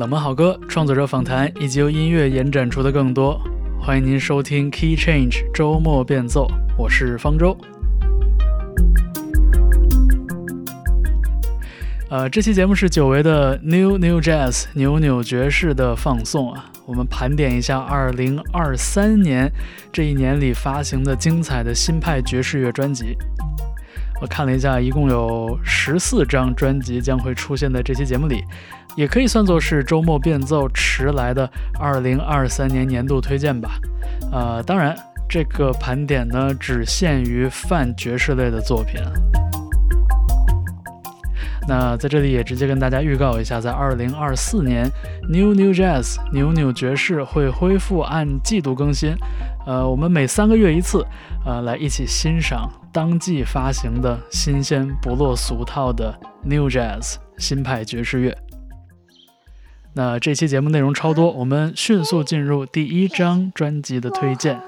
冷门好歌、创作者访谈以及由音乐延展出的更多，欢迎您收听 Key Change 周末变奏，我是方舟。呃，这期节目是久违的 New New Jazz 扭扭爵士的放送啊，我们盘点一下2023年这一年里发行的精彩的新派爵士乐专辑。我看了一下，一共有十四张专辑将会出现在这期节目里，也可以算作是周末变奏迟来的二零二三年年度推荐吧。呃，当然，这个盘点呢只限于泛爵士类的作品。那在这里也直接跟大家预告一下，在二零二四年，New New Jazz 牛牛爵士会恢复按季度更新。呃，我们每三个月一次，呃，来一起欣赏当季发行的新鲜不落俗套的 New Jazz 新派爵士乐。那这期节目内容超多，我们迅速进入第一张专辑的推荐。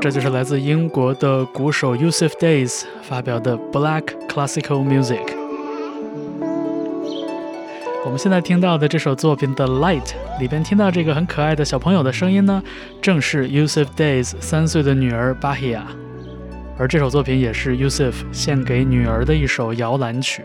这就是来自英国的鼓手 Yusuf Days 发表的 Black Classical Music。我们现在听到的这首作品《The Light》里边听到这个很可爱的小朋友的声音呢，正是 Yusuf Days 三岁的女儿 Bahia，而这首作品也是 Yusuf 献给女儿的一首摇篮曲。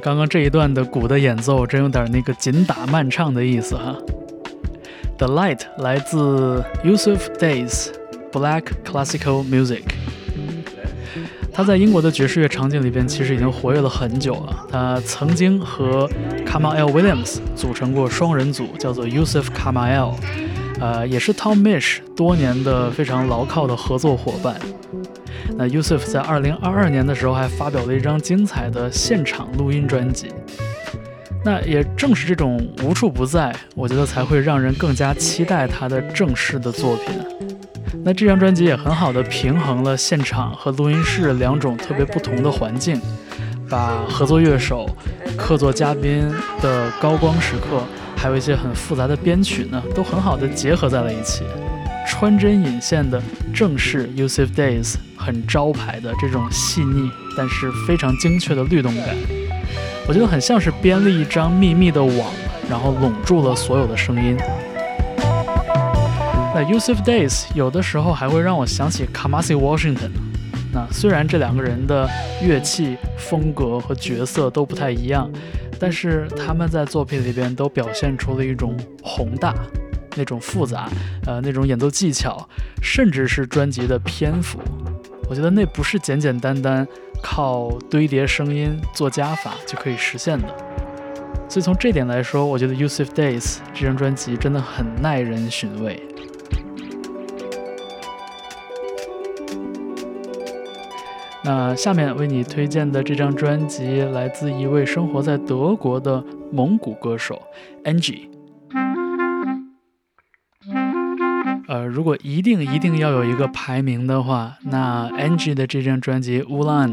刚刚这一段的鼓的演奏真有点那个紧打慢唱的意思哈。The Light 来自 Yusuf Days Black Classical Music。他在英国的爵士乐场景里边其实已经活跃了很久了。他曾经和 Kamal Williams 组成过双人组，叫做 Yusuf Kamal，呃，也是 Tom Mish 多年的非常牢靠的合作伙伴。那 Yusuf 在2022年的时候还发表了一张精彩的现场录音专辑。那也正是这种无处不在，我觉得才会让人更加期待他的正式的作品。那这张专辑也很好的平衡了现场和录音室两种特别不同的环境，把合作乐手、客座嘉宾的高光时刻，还有一些很复杂的编曲呢，都很好的结合在了一起，穿针引线的正是 Yusuf Days 很招牌的这种细腻但是非常精确的律动感。我觉得很像是编了一张密密的网，然后笼住了所有的声音。那 Yusuf Days 有的时候还会让我想起 Kamasi Washington。那虽然这两个人的乐器风格和角色都不太一样，但是他们在作品里边都表现出了一种宏大、那种复杂、呃那种演奏技巧，甚至是专辑的篇幅。我觉得那不是简简单单靠堆叠声音做加法就可以实现的。所以从这点来说，我觉得 Yusuf Days 这张专辑真的很耐人寻味。那下面为你推荐的这张专辑来自一位生活在德国的蒙古歌手 Angie。呃，如果一定一定要有一个排名的话，那 Angie 的这张专辑《乌兰》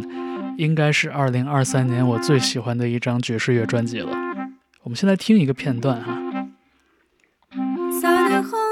应该是二零二三年我最喜欢的一张爵士乐专辑了。我们先来听一个片段哈。我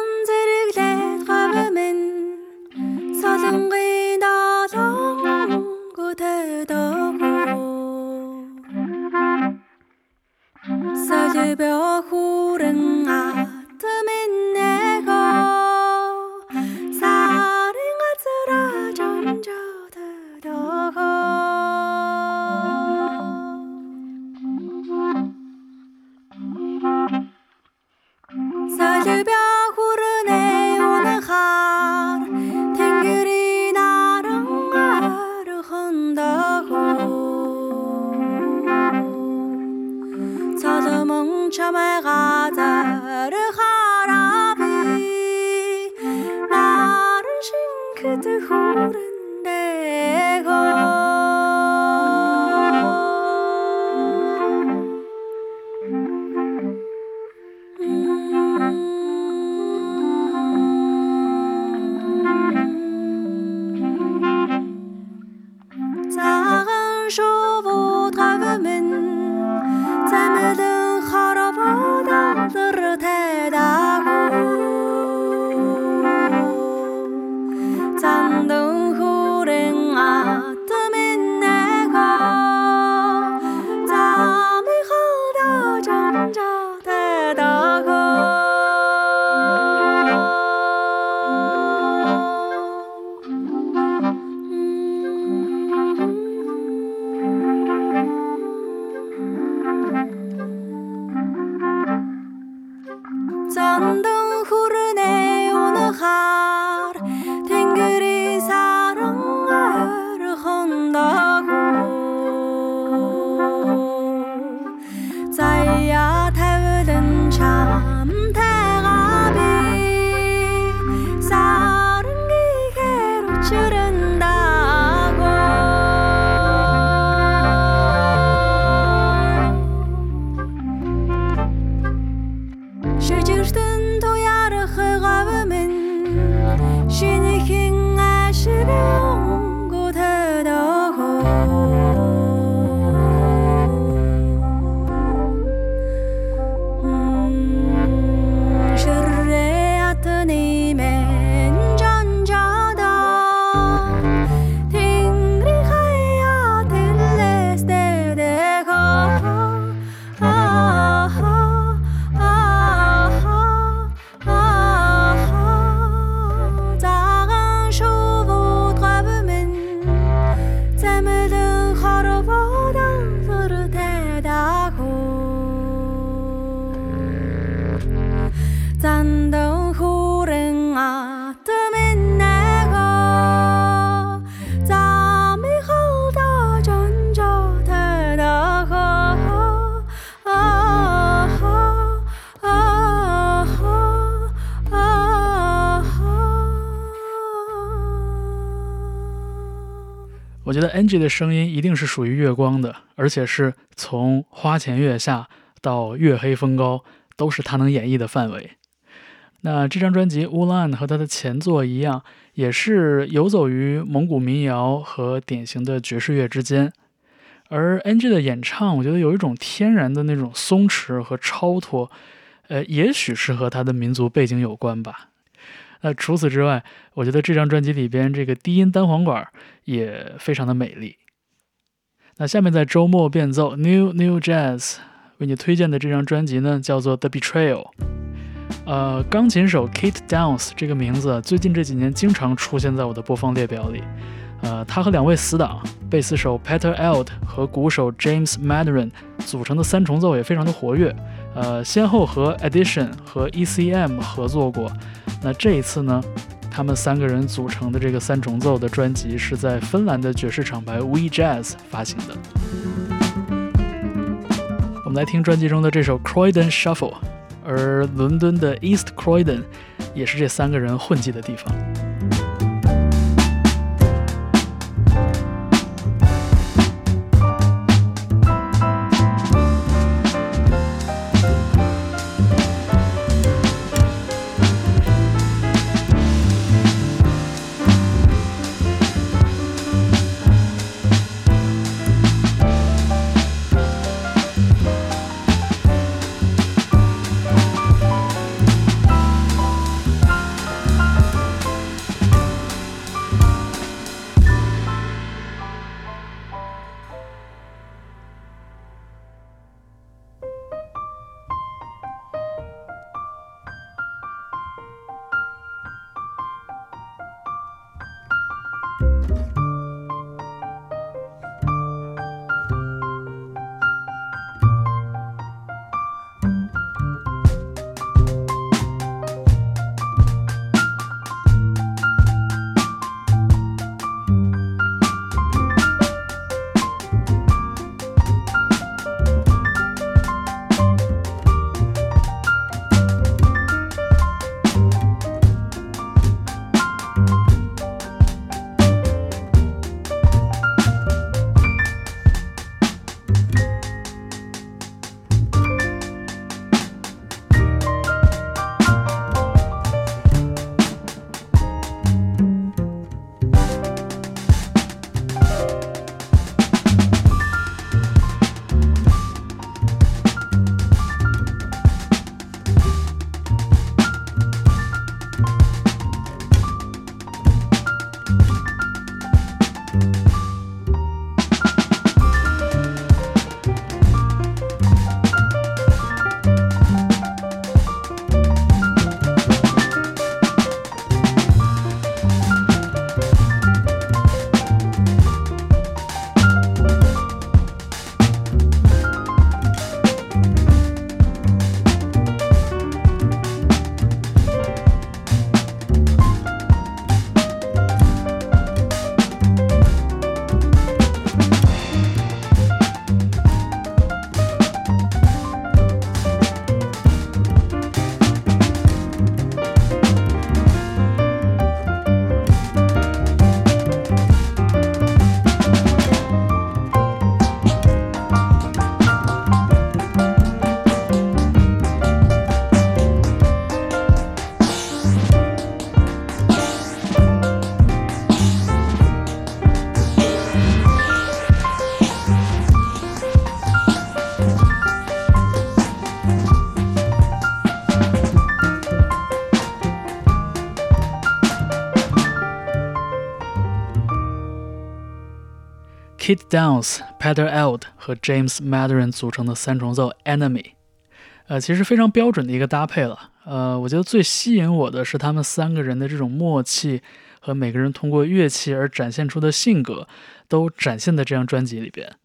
NG 的声音一定是属于月光的，而且是从花前月下到月黑风高，都是他能演绎的范围。那这张专辑《乌兰》和他的前作一样，也是游走于蒙古民谣和典型的爵士乐之间。而 NG 的演唱，我觉得有一种天然的那种松弛和超脱，呃，也许是和他的民族背景有关吧。那除此之外，我觉得这张专辑里边这个低音单簧管也非常的美丽。那下面在周末变奏 New New Jazz 为你推荐的这张专辑呢，叫做 The Betrayal。呃，钢琴手 Kate Downs 这个名字最近这几年经常出现在我的播放列表里。呃，他和两位死党贝斯手 Peter Eld 和鼓手 James Madren 组成的三重奏也非常的活跃。呃，先后和 Edition 和 ECM 合作过。那这一次呢，他们三个人组成的这个三重奏的专辑是在芬兰的爵士厂牌 We Jazz 发行的。我们来听专辑中的这首 Croydon Shuffle，而伦敦的 East Croydon 也是这三个人混迹的地方。Kit Downs、Peter Eld 和 James Madren 组成的三重奏 Enemy，呃，其实非常标准的一个搭配了。呃，我觉得最吸引我的是他们三个人的这种默契和每个人通过乐器而展现出的性格，都展现在这张专辑里边。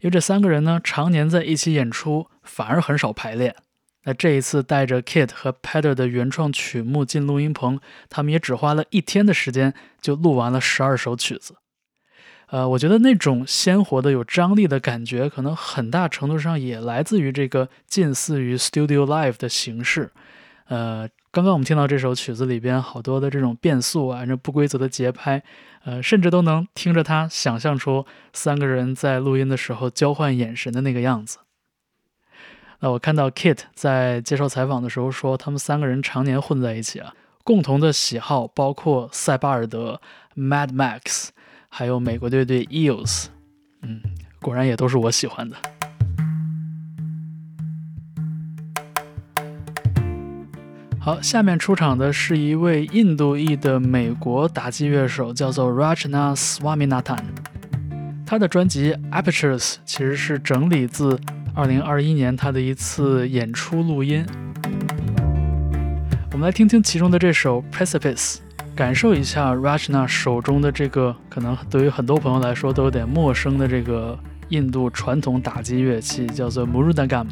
因为这三个人呢，常年在一起演出，反而很少排练。那这一次带着 Kit 和 Peter 的原创曲目进录音棚，他们也只花了一天的时间就录完了十二首曲子。呃，我觉得那种鲜活的、有张力的感觉，可能很大程度上也来自于这个近似于 studio live 的形式。呃，刚刚我们听到这首曲子里边好多的这种变速啊，这不规则的节拍，呃，甚至都能听着他想象出三个人在录音的时候交换眼神的那个样子。那我看到 Kit 在接受采访的时候说，他们三个人常年混在一起啊，共同的喜好包括塞巴尔德、Mad Max，还有美国队队 Eels。嗯，果然也都是我喜欢的。好，下面出场的是一位印度裔的美国打击乐手，叫做 Rajna Swaminathan。他的专辑 Apertures 其实是整理自2021年他的一次演出录音。我们来听听其中的这首 Precipice，感受一下 Rajna 手中的这个可能对于很多朋友来说都有点陌生的这个印度传统打击乐器，叫做 Murudagam。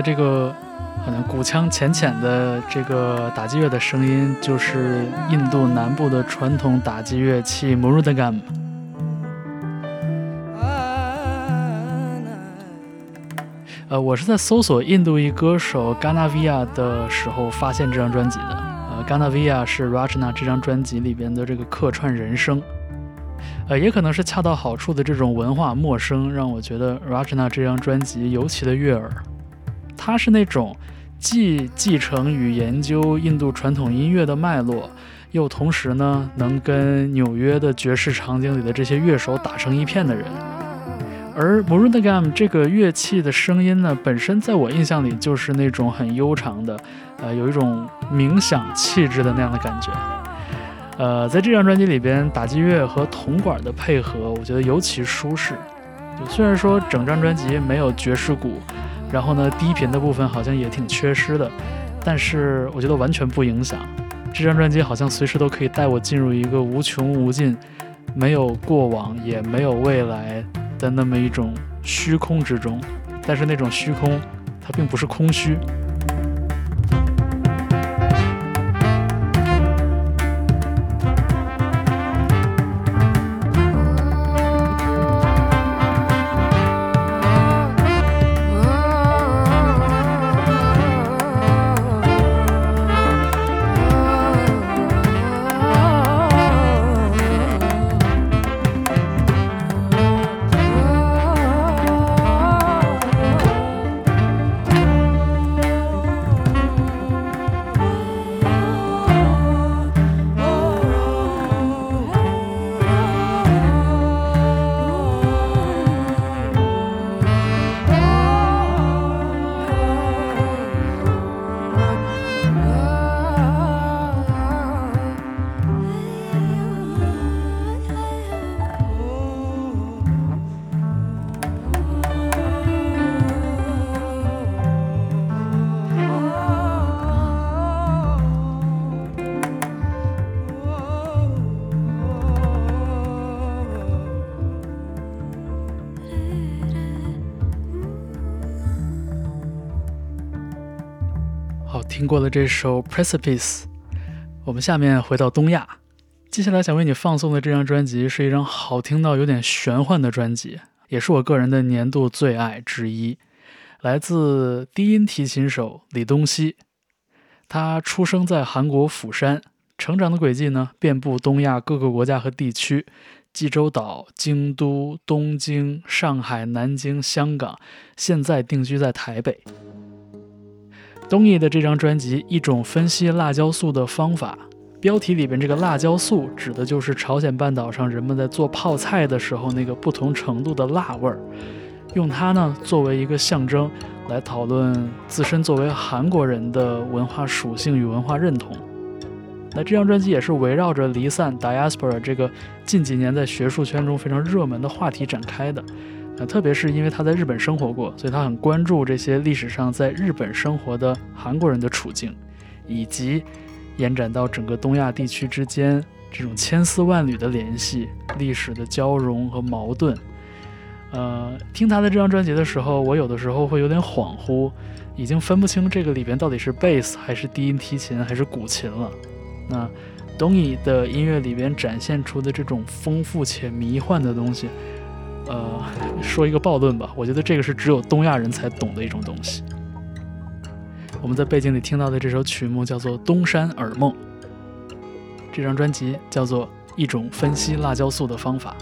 这个好像鼓腔浅浅的这个打击乐的声音，就是印度南部的传统打击乐器 m u r u d g a m。呃，我是在搜索印度裔歌手 Ganavia 的时候发现这张专辑的。呃，Ganavia 是 Rajna 这张专辑里边的这个客串人声。呃，也可能是恰到好处的这种文化陌生，让我觉得 Rajna 这张专辑尤其的悦耳。他是那种既继承与研究印度传统音乐的脉络，又同时呢能跟纽约的爵士场景里的这些乐手打成一片的人。而 m u r u n d a g a m 这个乐器的声音呢，本身在我印象里就是那种很悠长的，呃，有一种冥想气质的那样的感觉。呃，在这张专辑里边，打击乐和铜管的配合，我觉得尤其舒适。虽然说整张专辑没有爵士鼓，然后呢低频的部分好像也挺缺失的，但是我觉得完全不影响。这张专辑好像随时都可以带我进入一个无穷无尽、没有过往也没有未来的那么一种虚空之中，但是那种虚空它并不是空虚。过了这首《Precipice》，我们下面回到东亚。接下来想为你放送的这张专辑是一张好听到有点玄幻的专辑，也是我个人的年度最爱之一。来自低音提琴手李东熙，他出生在韩国釜山，成长的轨迹呢遍布东亚各个国家和地区：济州岛、京都、东京、上海、南京、香港，现在定居在台北。东艺的这张专辑《一种分析辣椒素的方法》，标题里边这个辣椒素指的就是朝鲜半岛上人们在做泡菜的时候那个不同程度的辣味儿，用它呢作为一个象征来讨论自身作为韩国人的文化属性与文化认同。那这张专辑也是围绕着离散 （diaspora） 这个近几年在学术圈中非常热门的话题展开的。特别是因为他在日本生活过，所以他很关注这些历史上在日本生活的韩国人的处境，以及延展到整个东亚地区之间这种千丝万缕的联系、历史的交融和矛盾。呃，听他的这张专辑的时候，我有的时候会有点恍惚，已经分不清这个里边到底是贝斯还是低音提琴还是古琴了。那东野的音乐里边展现出的这种丰富且迷幻的东西。呃，说一个暴论吧，我觉得这个是只有东亚人才懂的一种东西。我们在背景里听到的这首曲目叫做《东山耳梦》，这张专辑叫做《一种分析辣椒素的方法》。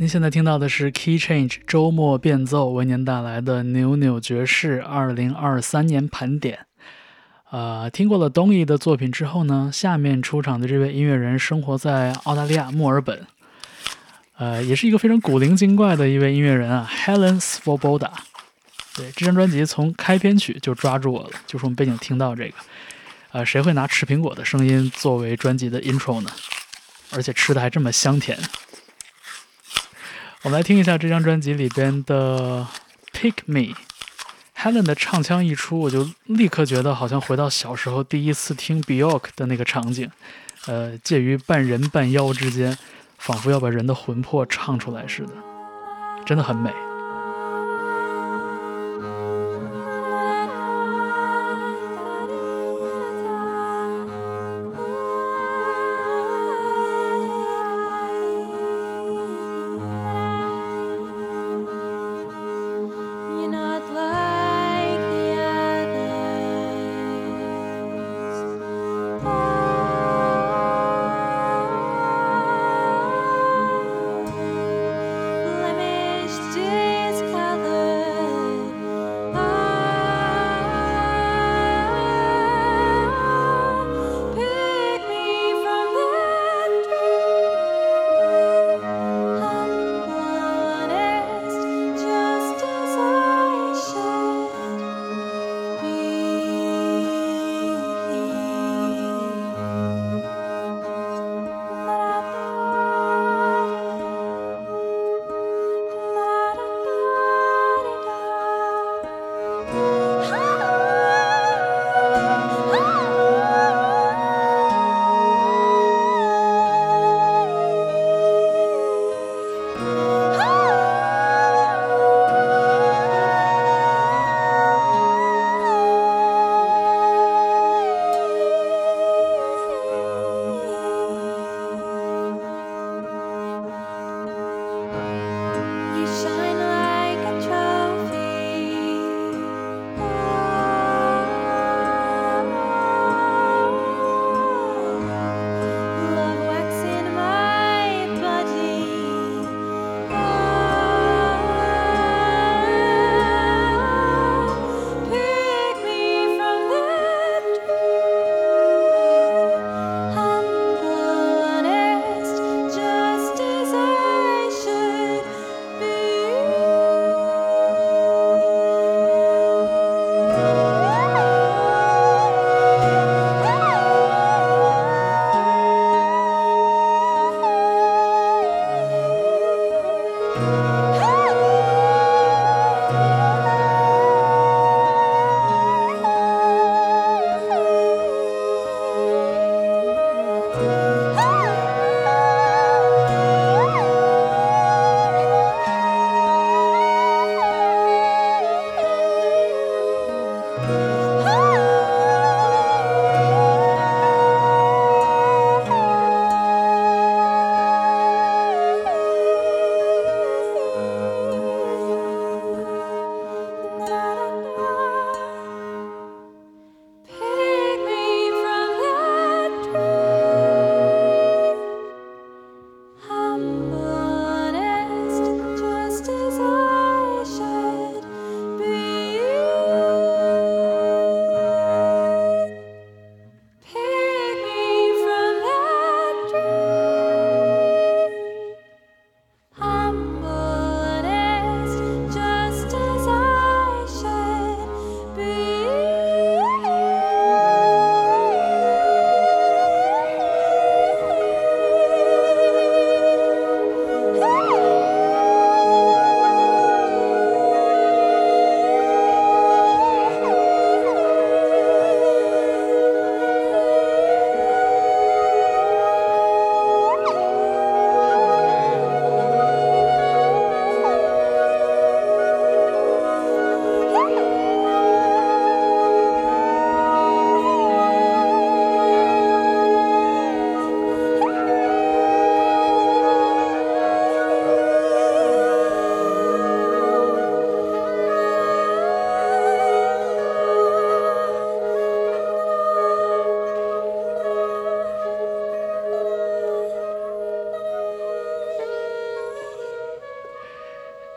您现在听到的是 Key Change 周末变奏为您带来的扭扭爵士二零二三年盘点。呃，听过了东义的作品之后呢，下面出场的这位音乐人生活在澳大利亚墨尔本，呃，也是一个非常古灵精怪的一位音乐人啊，Helen Svoboda。对，这张专辑从开篇曲就抓住我了，就是我们背景听到这个。呃，谁会拿吃苹果的声音作为专辑的 intro 呢？而且吃的还这么香甜。我们来听一下这张专辑里边的《Pick Me》。Helen 的唱腔一出，我就立刻觉得好像回到小时候第一次听 Bjork 的那个场景，呃，介于半人半妖之间，仿佛要把人的魂魄唱出来似的，真的很美。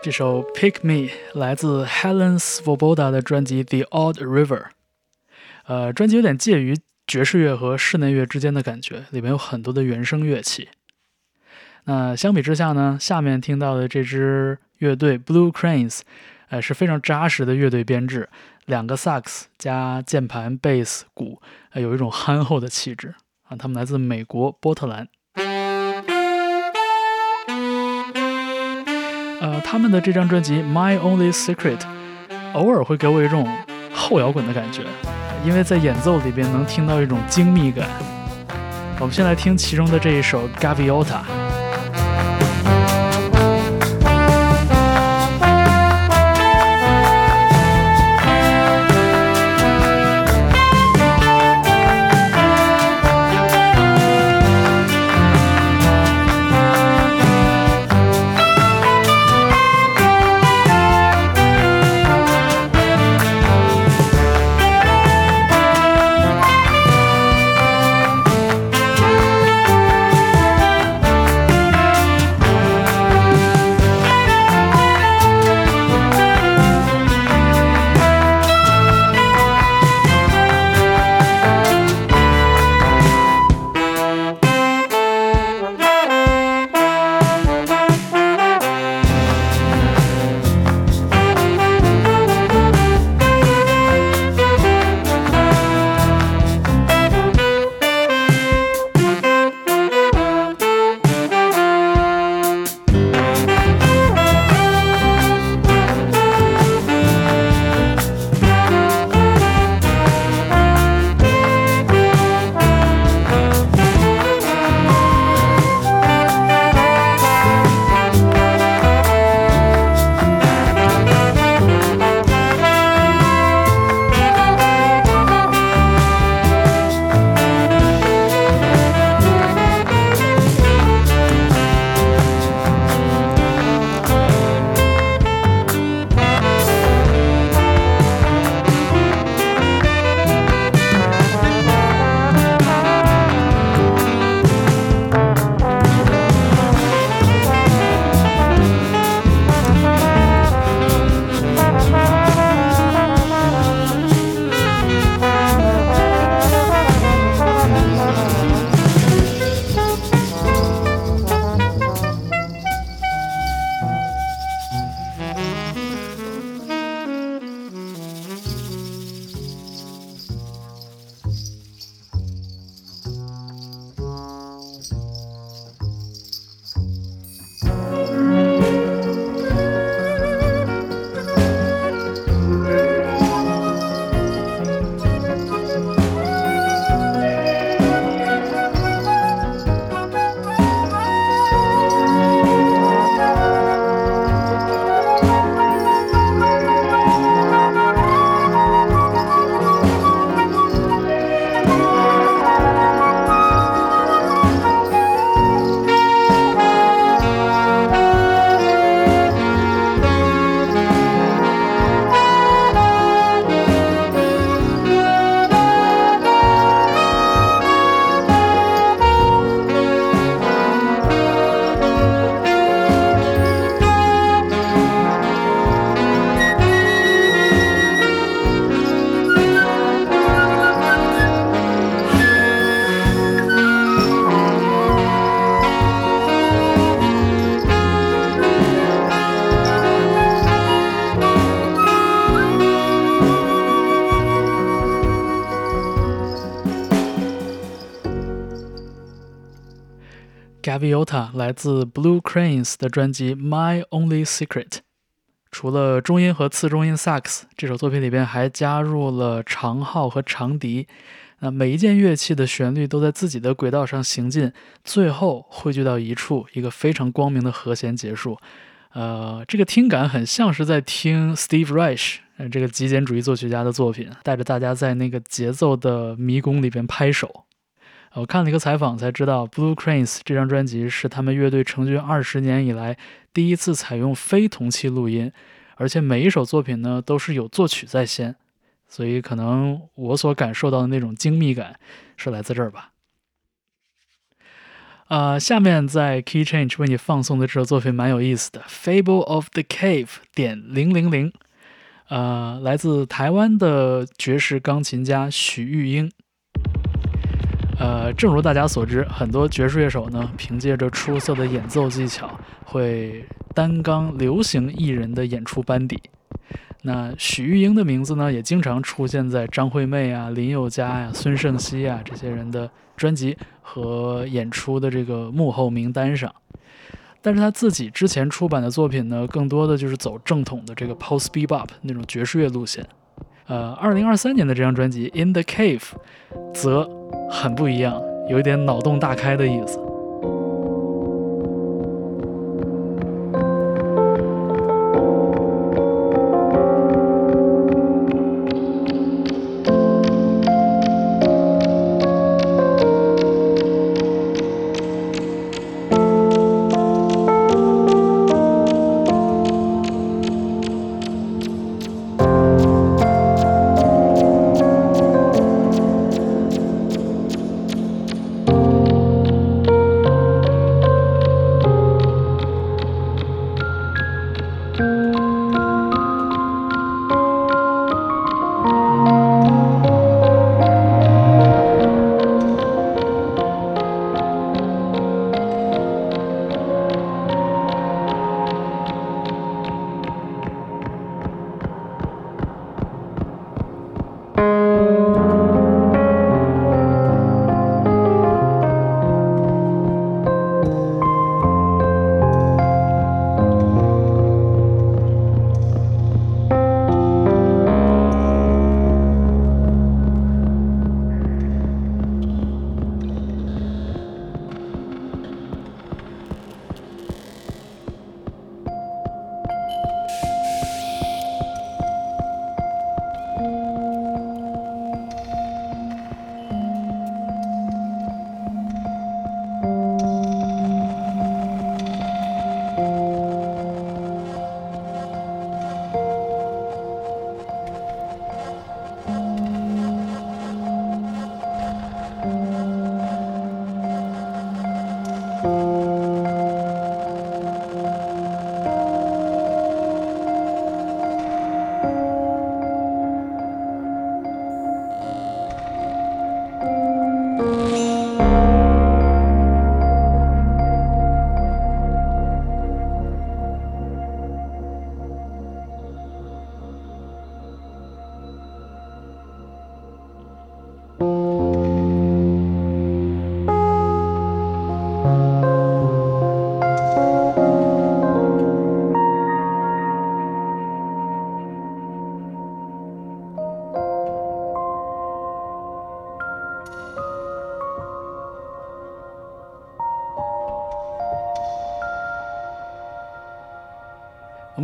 这首《Pick Me》来自 Helen Svoboda 的专辑《The Odd River》。呃，专辑有点介于爵士乐和室内乐之间的感觉，里面有很多的原声乐器。那相比之下呢，下面听到的这支乐队 Blue Cranes，呃，是非常扎实的乐队编制，两个萨克斯加键盘、贝斯、鼓，呃，有一种憨厚的气质啊。他们来自美国波特兰。呃，他们的这张专辑《My Only Secret》偶尔会给我一种后摇滚的感觉，因为在演奏里边能听到一种精密感。我们先来听其中的这一首《Gaviota》。来自 Blue Cranes 的专辑《My Only Secret》，除了中音和次中音萨克斯，这首作品里边还加入了长号和长笛。那每一件乐器的旋律都在自己的轨道上行进，最后汇聚到一处，一个非常光明的和弦结束。呃，这个听感很像是在听 Steve Reich，这个极简主义作曲家的作品，带着大家在那个节奏的迷宫里边拍手。我看了一个采访，才知道《Blue Cranes》这张专辑是他们乐队成军二十年以来第一次采用非同期录音，而且每一首作品呢都是有作曲在先，所以可能我所感受到的那种精密感是来自这儿吧。呃，下面在 Key Change 为你放送的这首作品蛮有意思的，《Fable of the Cave》点零零零，呃，来自台湾的爵士钢琴家许玉英。呃，正如大家所知，很多爵士乐手呢，凭借着出色的演奏技巧，会担纲流行艺人的演出班底。那许玉英的名字呢，也经常出现在张惠妹啊、林宥嘉呀、孙盛希啊这些人的专辑和演出的这个幕后名单上。但是他自己之前出版的作品呢，更多的就是走正统的这个 post bebop 那种爵士乐路线。呃，二零二三年的这张专辑《In the Cave》则很不一样，有一点脑洞大开的意思。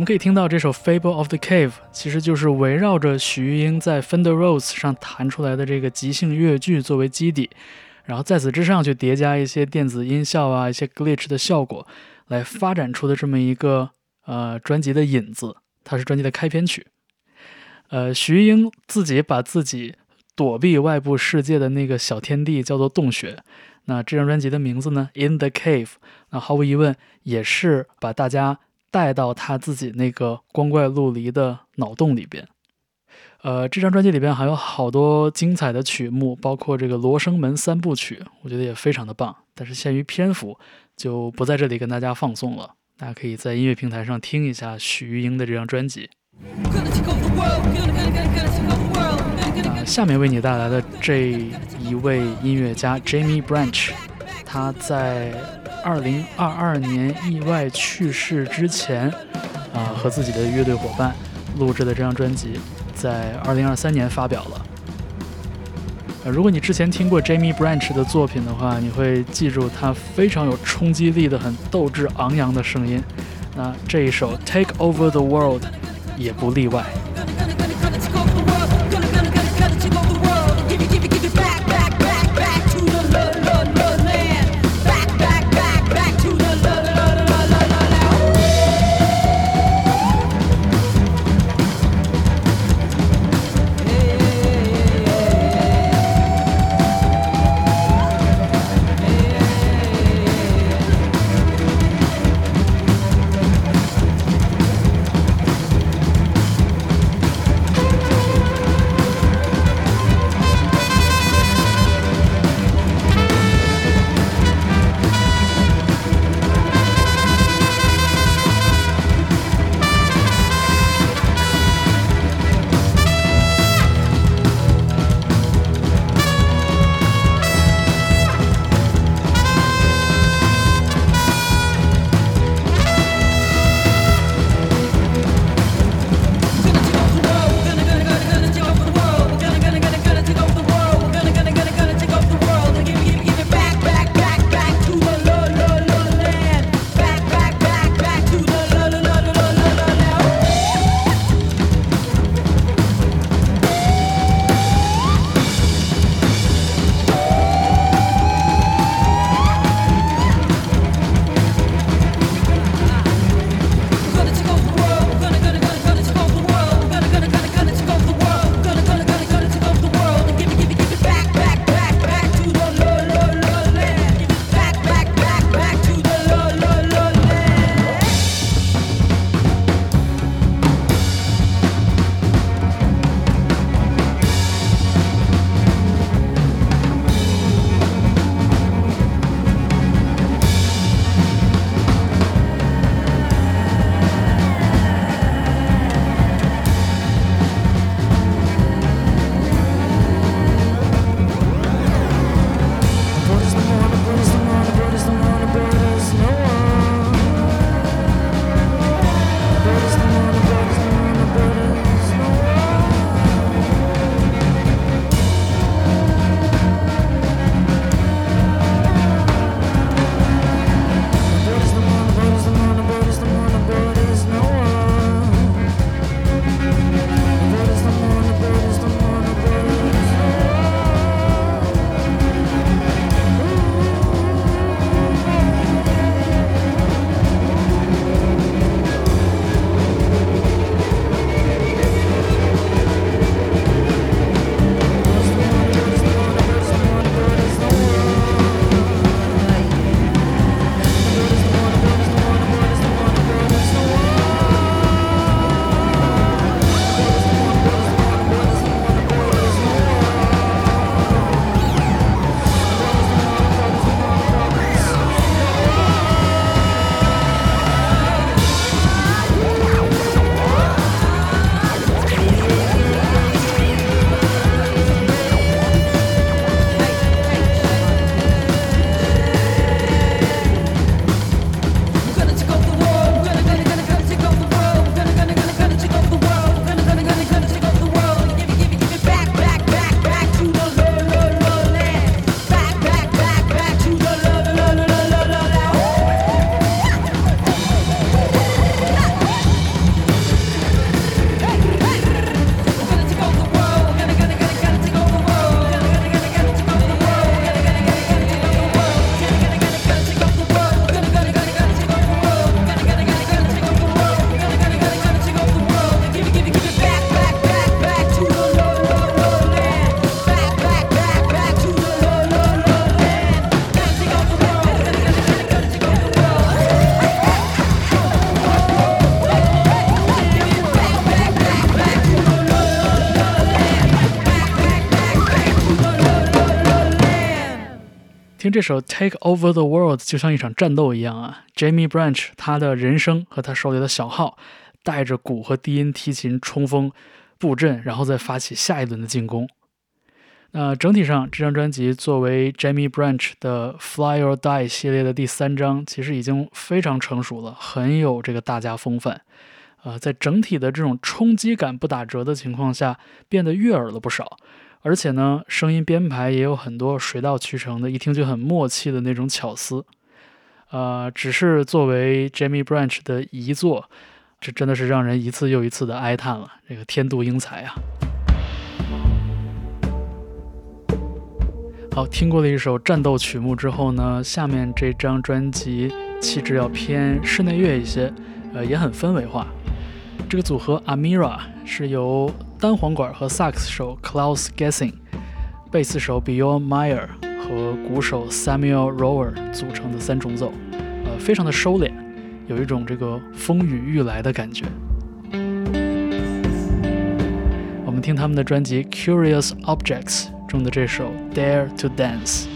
我们可以听到这首《Fable of the Cave》，其实就是围绕着许玉英在 Fender Rhodes 上弹出来的这个即兴乐句作为基底，然后在此之上去叠加一些电子音效啊、一些 glitch 的效果，来发展出的这么一个呃专辑的引子。它是专辑的开篇曲。呃，徐玉英自己把自己躲避外部世界的那个小天地叫做洞穴。那这张专辑的名字呢，《In the Cave》，那毫无疑问也是把大家。带到他自己那个光怪陆离的脑洞里边，呃，这张专辑里边还有好多精彩的曲目，包括这个《罗生门三部曲》，我觉得也非常的棒。但是限于篇幅，就不在这里跟大家放送了。大家可以在音乐平台上听一下许玉英的这张专辑。啊，下面为你带来的这一位音乐家 Jamie Branch，他在。二零二二年意外去世之前，啊，和自己的乐队伙伴录制的这张专辑，在二零二三年发表了。呃，如果你之前听过 Jamie Branch 的作品的话，你会记住他非常有冲击力的、很斗志昂扬的声音。那这一首《Take Over the World》也不例外。这首《Take Over the World》就像一场战斗一样啊！Jamie Branch 他的人声和他手里的小号带着鼓和低音提琴冲锋布阵，然后再发起下一轮的进攻。那整体上，这张专辑作为 Jamie Branch 的《Fly or Die》系列的第三张，其实已经非常成熟了，很有这个大家风范。呃，在整体的这种冲击感不打折的情况下，变得悦耳了不少。而且呢，声音编排也有很多水到渠成的，一听就很默契的那种巧思。呃，只是作为 Jamie Branch 的遗作，这真的是让人一次又一次的哀叹了。这个天妒英才啊！好，听过了一首战斗曲目之后呢，下面这张专辑气质要偏室内乐一些，呃，也很氛围化。这个组合 Amira 是由单簧管和萨克斯手 Klaus Gessing、贝斯手 Bjorn Meyer 和鼓手 Samuel Rower 组成的三重奏，呃，非常的收敛，有一种这个风雨欲来的感觉。我们听他们的专辑 Curious Objects 中的这首 Dare to Dance。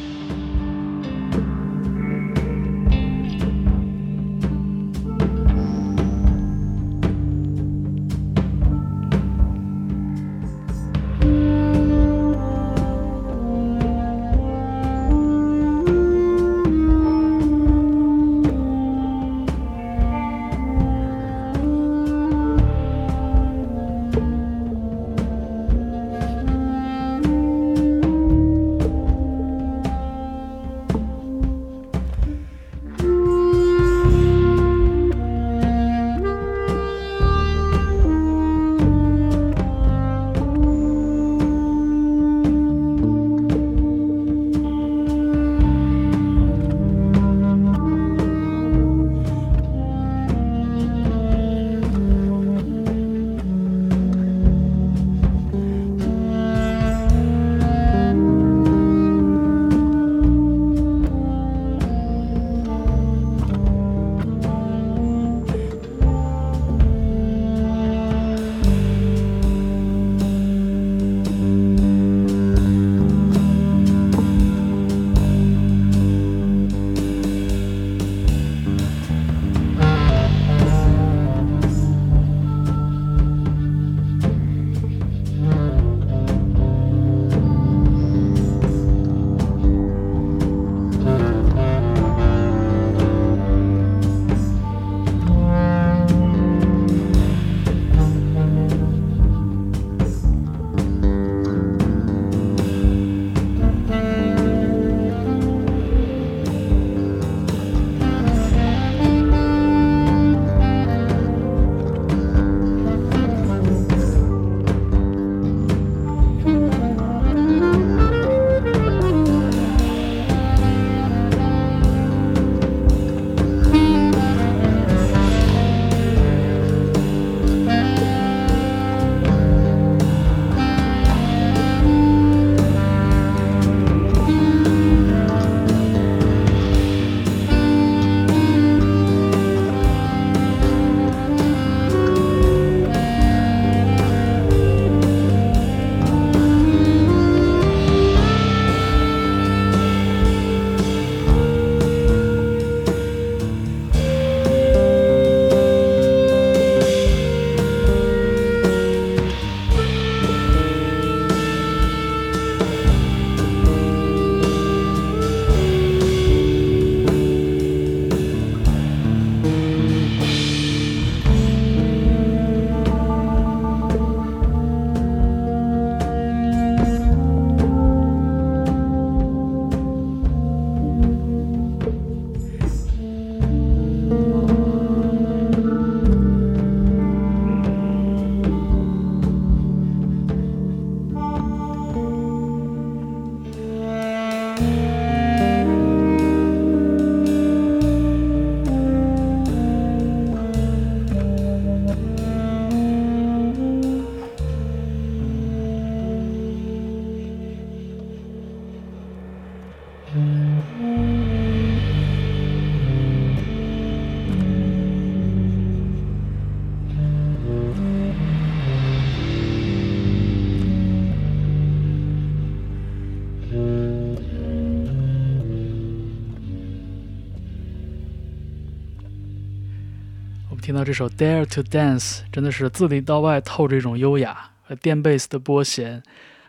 听到这首《Dare to Dance》，真的是字里到外透着一种优雅，和电贝斯的拨弦、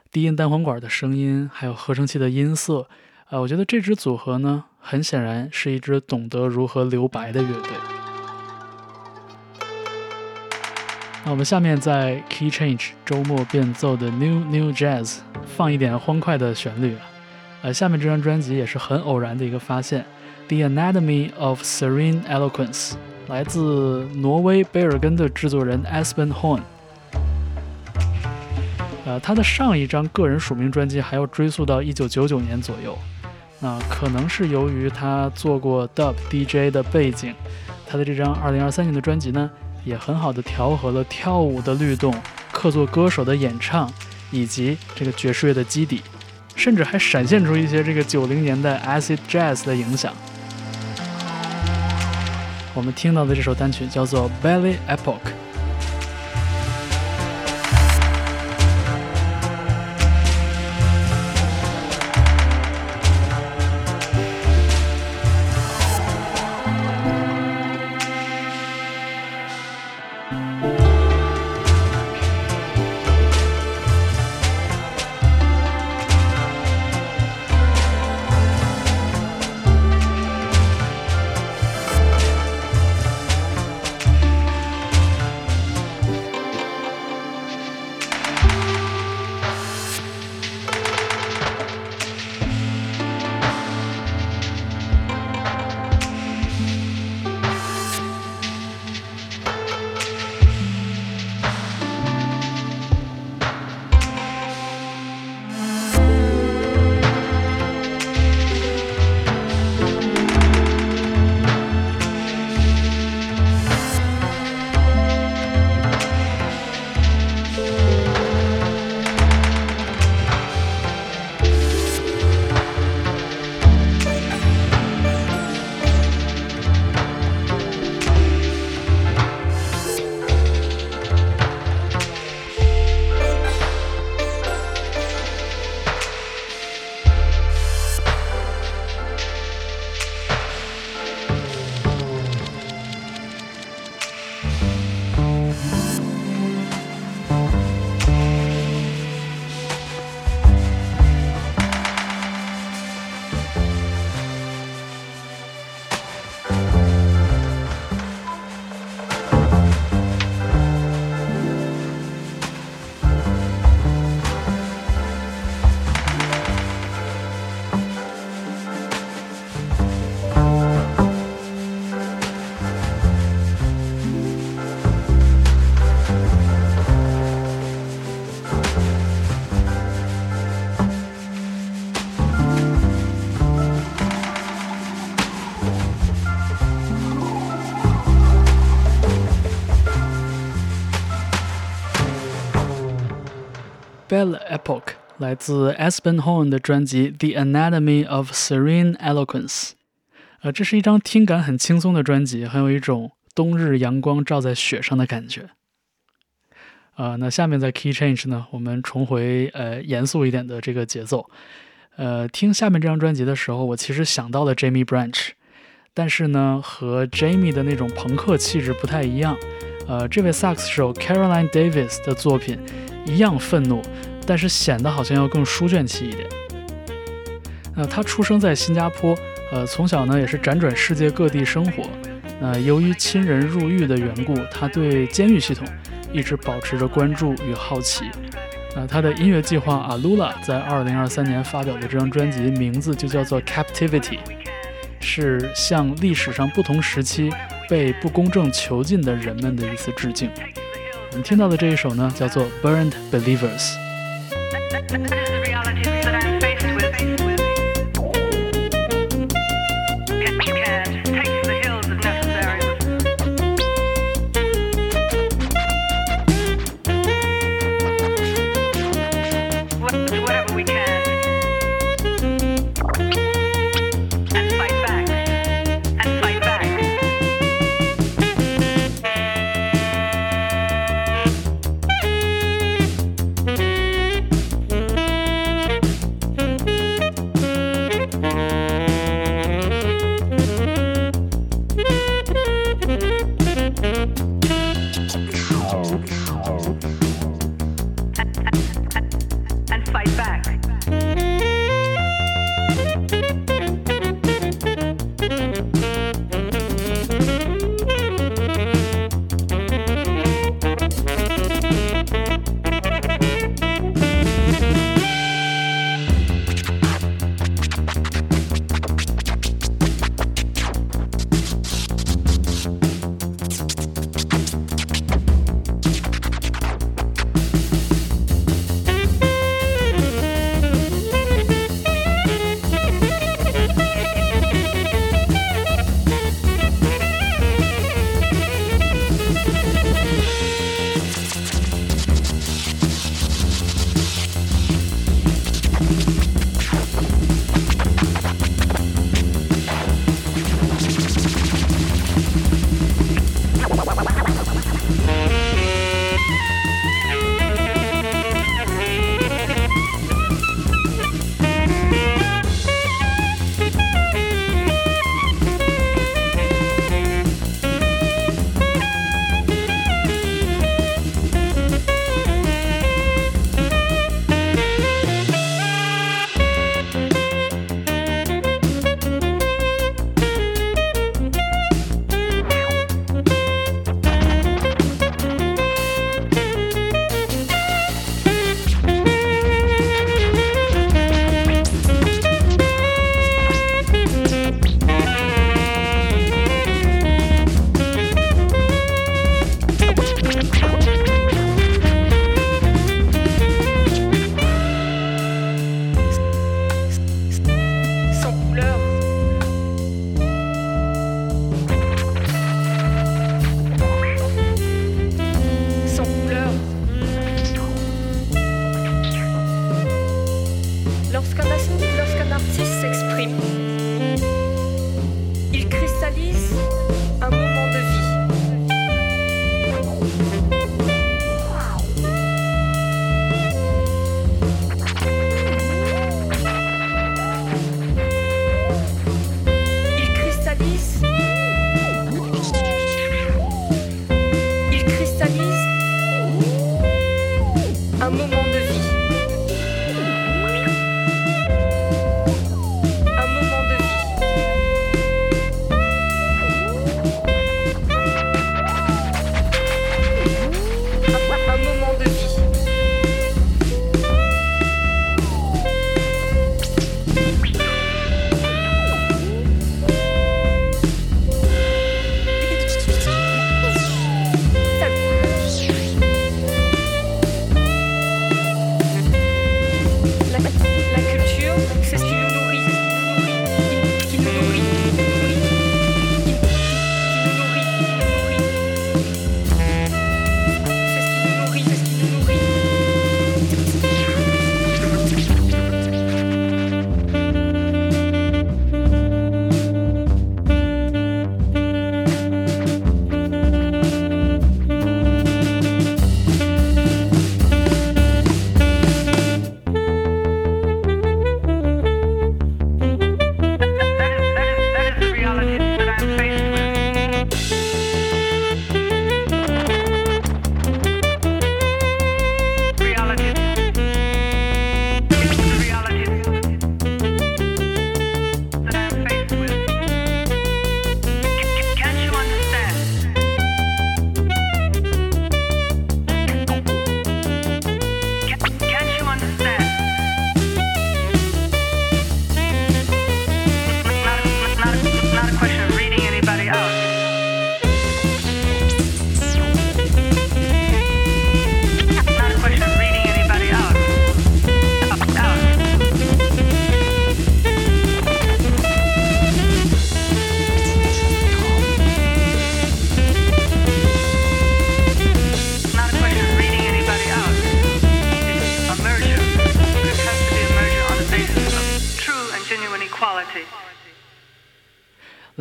低音单簧管的声音，还有合成器的音色。啊，我觉得这支组合呢，很显然是一支懂得如何留白的乐队。那我们下面在 Key Change 周末变奏的 New New Jazz 放一点欢快的旋律啊。呃，下面这张专辑也是很偶然的一个发现，《The Anatomy of Serene Eloquence》来自挪威贝尔根的制作人 Espen Horn。呃，他的上一张个人署名专辑还要追溯到1999年左右。那可能是由于他做过 Dub DJ 的背景，他的这张2023年的专辑呢，也很好的调和了跳舞的律动、客座歌手的演唱以及这个爵士乐的基底。甚至还闪现出一些这个九零年代 acid jazz 的影响。我们听到的这首单曲叫做《Belly Epoch》。Belle Epoch 来自 Aspen Horn 的专辑《The Anatomy of Serene Eloquence》。呃，这是一张听感很轻松的专辑，很有一种冬日阳光照在雪上的感觉。呃，那下面在 Key Change 呢，我们重回呃严肃一点的这个节奏。呃，听下面这张专辑的时候，我其实想到了 Jamie Branch，但是呢，和 Jamie 的那种朋克气质不太一样。呃，这位萨克斯手 Caroline Davis 的作品。一样愤怒，但是显得好像要更书卷气一点。那他出生在新加坡，呃，从小呢也是辗转世界各地生活。那由于亲人入狱的缘故，他对监狱系统一直保持着关注与好奇。那他的音乐计划阿鲁拉在2023年发表的这张专辑名字就叫做 Captivity，是向历史上不同时期被不公正囚禁的人们的一次致敬。我们听到的这一首呢，叫做《Burned Believers》。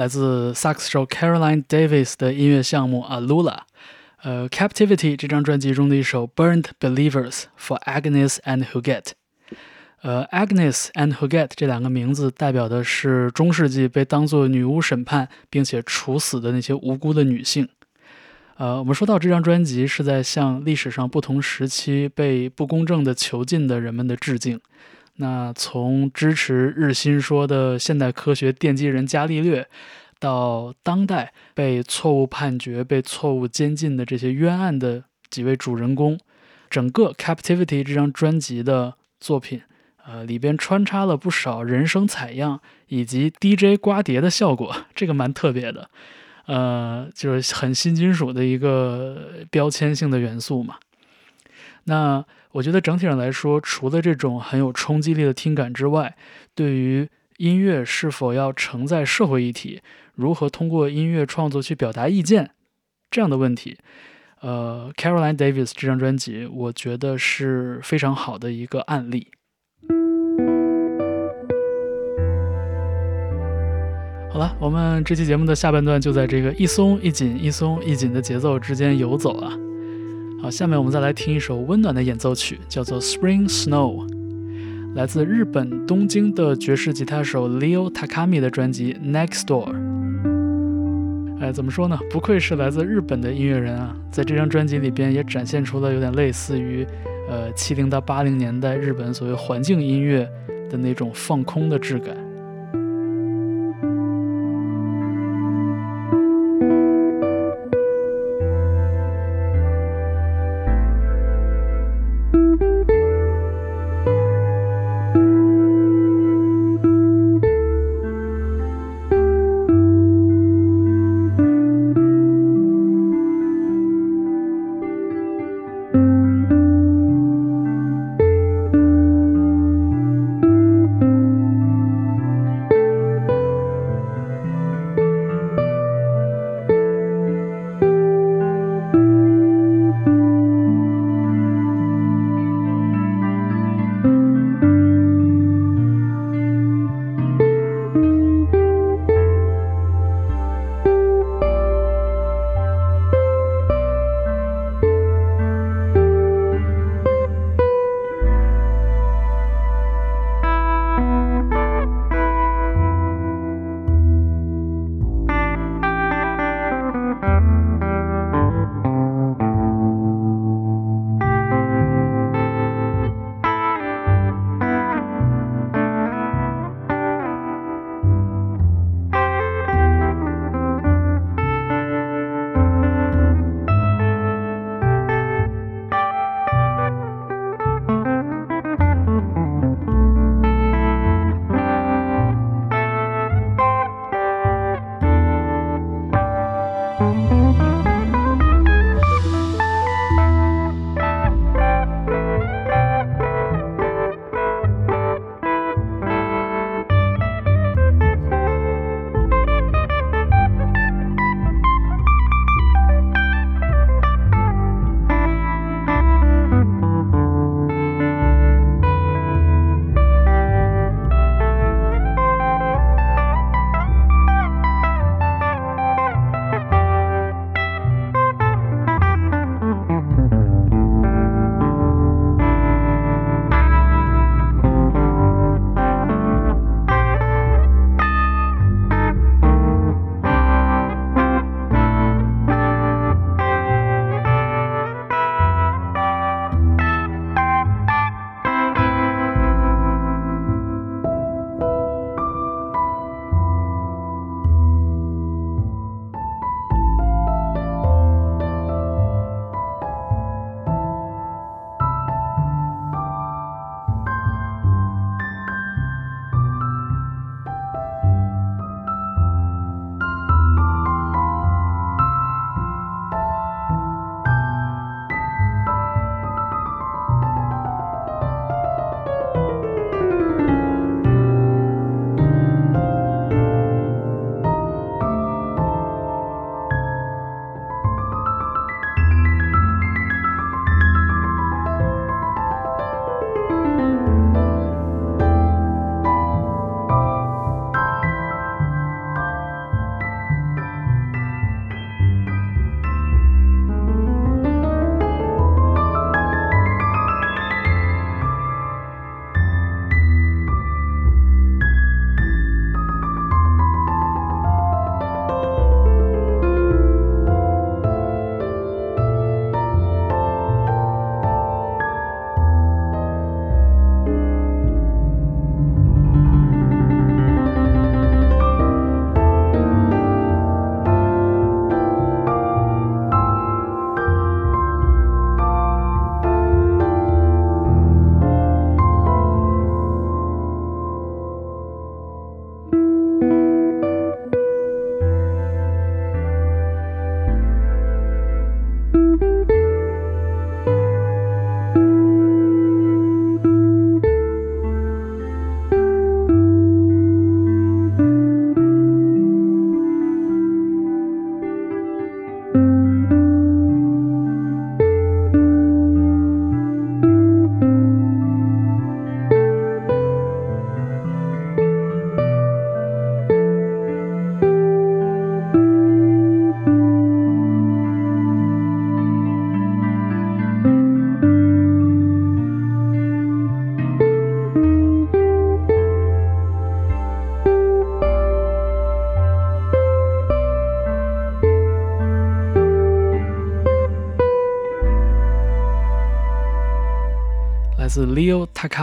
来自萨克斯手 Caroline Davis 的音乐项目 Alula。呃，Captivity 这张专辑中的一首 Burned Believers for Agnes and Huguet。呃，Agnes and Huguet 这两个名字代表的是中世纪被当作女巫审判并且处死的那些无辜的女性。呃，我们说到这张专辑是在向历史上不同时期被不公正的囚禁的人们的致敬。那从支持日心说的现代科学奠基人伽利略。到当代被错误判决、被错误监禁的这些冤案的几位主人公，整个《Captivity》这张专辑的作品，呃，里边穿插了不少人声采样以及 DJ 刮碟的效果，这个蛮特别的，呃，就是很新金属的一个标签性的元素嘛。那我觉得整体上来说，除了这种很有冲击力的听感之外，对于音乐是否要承载社会议题？如何通过音乐创作去表达意见这样的问题，呃，Caroline Davis 这张专辑，我觉得是非常好的一个案例。好了，我们这期节目的下半段就在这个一松一紧、一松一紧的节奏之间游走啊。好，下面我们再来听一首温暖的演奏曲，叫做《Spring Snow》。来自日本东京的爵士吉他手 Leo Takami 的专辑《Next Door》。哎，怎么说呢？不愧是来自日本的音乐人啊，在这张专辑里边也展现出了有点类似于，呃，七零到八零年代日本所谓环境音乐的那种放空的质感。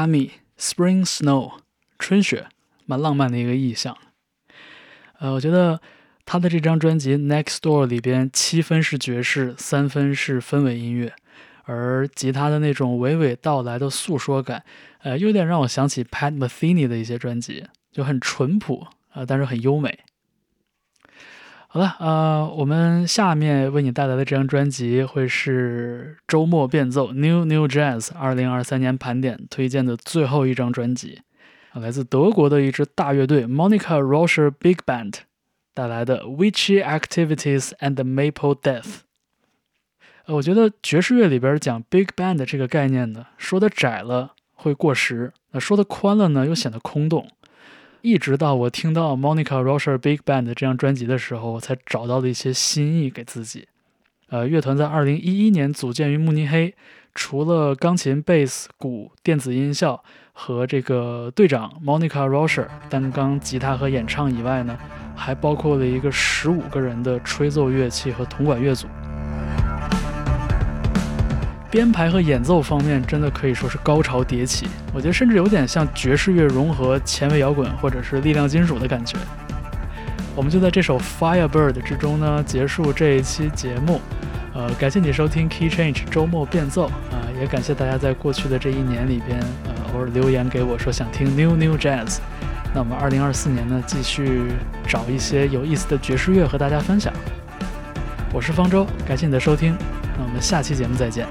Ami《Spring Snow》春雪，蛮浪漫的一个意象。呃，我觉得他的这张专辑《Next Door》里边七分是爵士，三分是氛围音乐，而吉他的那种娓娓道来的诉说感，呃，有点让我想起 Pat Metheny 的一些专辑，就很淳朴啊，但是很优美。好了，呃，我们下面为你带来的这张专辑会是周末变奏 New New Jazz 二零二三年盘点推荐的最后一张专辑，来自德国的一支大乐队 Monica Roscher Big Band 带来的 Witchy Activities and Maple Death。呃，我觉得爵士乐里边讲 Big Band 这个概念呢，说的窄了会过时，那说的宽了呢又显得空洞。一直到我听到 Monica Roscher Big Band 这张专辑的时候，我才找到了一些新意给自己。呃，乐团在2011年组建于慕尼黑，除了钢琴、贝斯、鼓、电子音效和这个队长 Monica Roscher 单纲吉他和演唱以外呢，还包括了一个15个人的吹奏乐器和铜管乐组。编排和演奏方面真的可以说是高潮迭起，我觉得甚至有点像爵士乐融合前卫摇滚或者是力量金属的感觉。我们就在这首 Firebird 之中呢结束这一期节目。呃，感谢你收听 Key Change 周末变奏啊，也感谢大家在过去的这一年里边呃偶尔留言给我说想听 New New Jazz。那我们2024年呢继续找一些有意思的爵士乐和大家分享。我是方舟，感谢你的收听，那我们下期节目再见。